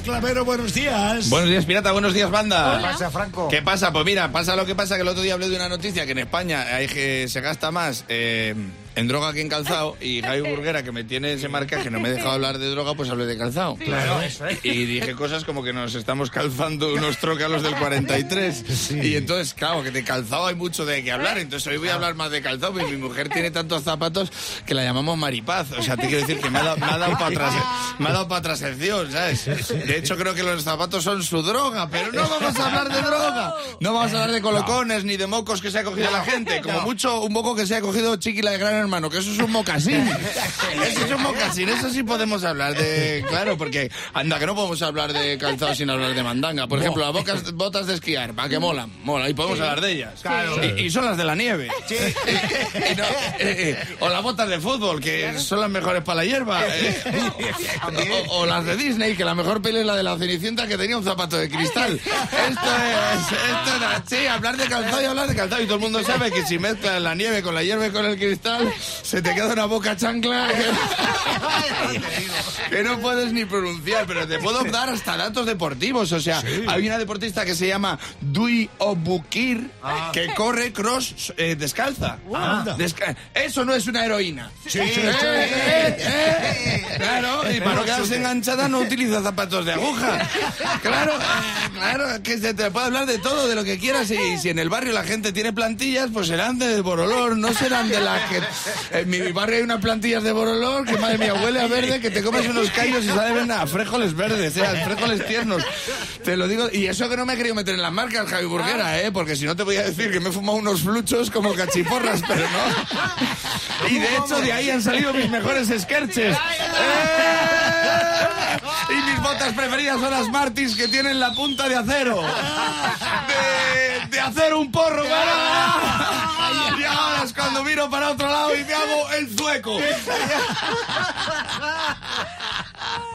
Hola, Clavero, buenos días. Buenos días, pirata. Buenos días, banda. ¿Qué pasa, Franco? ¿Qué pasa? Pues mira, pasa lo que pasa que el otro día hablé de una noticia que en España hay que se gasta más eh, en droga que en calzado y Javi Burguera, que me tiene ese marcaje, no me he dejado hablar de droga, pues hablé de calzado. Claro, eso es. Y dije cosas como que nos estamos calzando unos trócalos del 43. Y entonces, claro, que de calzado hay mucho de qué hablar. Entonces hoy voy a hablar más de calzado. porque mi mujer tiene tantos zapatos que la llamamos Maripaz. O sea, te quiero decir que me ha dado, me ha dado para atrás, me ha dado para atrás ¿sabes? De hecho, creo que los zapatos son su droga, pero no vamos a hablar de droga. No vamos a hablar de colocones ni de mocos que se ha cogido la gente. Como mucho, un moco que se ha cogido Chiquila de Gran Hermano, que eso es un mocasín. Eso es un mocasín, eso sí podemos hablar de... Claro, porque anda que no podemos hablar de calzado sin hablar de mandanga. Por ejemplo, las bocas- botas de esquiar, para que molan, mola, y podemos hablar de ellas. Y, y son las de la nieve. Y no, eh, eh, o las botas de fútbol, que son las mejores para la hierba. eh. O, o las de Disney, que la mejor peli es la de la Cenicienta que tenía un zapato de cristal. Esto es, esto es así, hablar de calzado y hablar de calzado. Y todo el mundo sabe que si mezclas la nieve con la hierba y con el cristal, se te queda una boca chancla que, que no puedes ni pronunciar. Pero te puedo dar hasta datos deportivos. O sea, hay una deportista que se llama Dui Obukir que corre cross eh, descalza. Desca- Eso no es una heroína. Sí, sí, Eh, eh, eh. Claro, y para no quedarse enganchada no utiliza zapatos de aguja. Claro, claro, que se te puede hablar de todo, de lo que quieras. Y si en el barrio la gente tiene plantillas, pues serán de Borolor, no serán de las que... En mi barrio hay unas plantillas de Borolor que, madre mía, huele a verde, que te comes unos callos y saben a frijoles verdes, eh, a frijoles tiernos. Te lo digo, y eso que no me he querido meter en las marcas, Javi Burguera, eh, porque si no te voy a decir que me he fumado unos fluchos como cachiporras, pero no. Y de hecho de ahí han salido mis mejores sketches. ¡Eh! Y mis botas preferidas son las Martins que tienen la punta de acero. De, de hacer un porro, ¿verdad? Cuando miro para otro lado y me hago el zueco.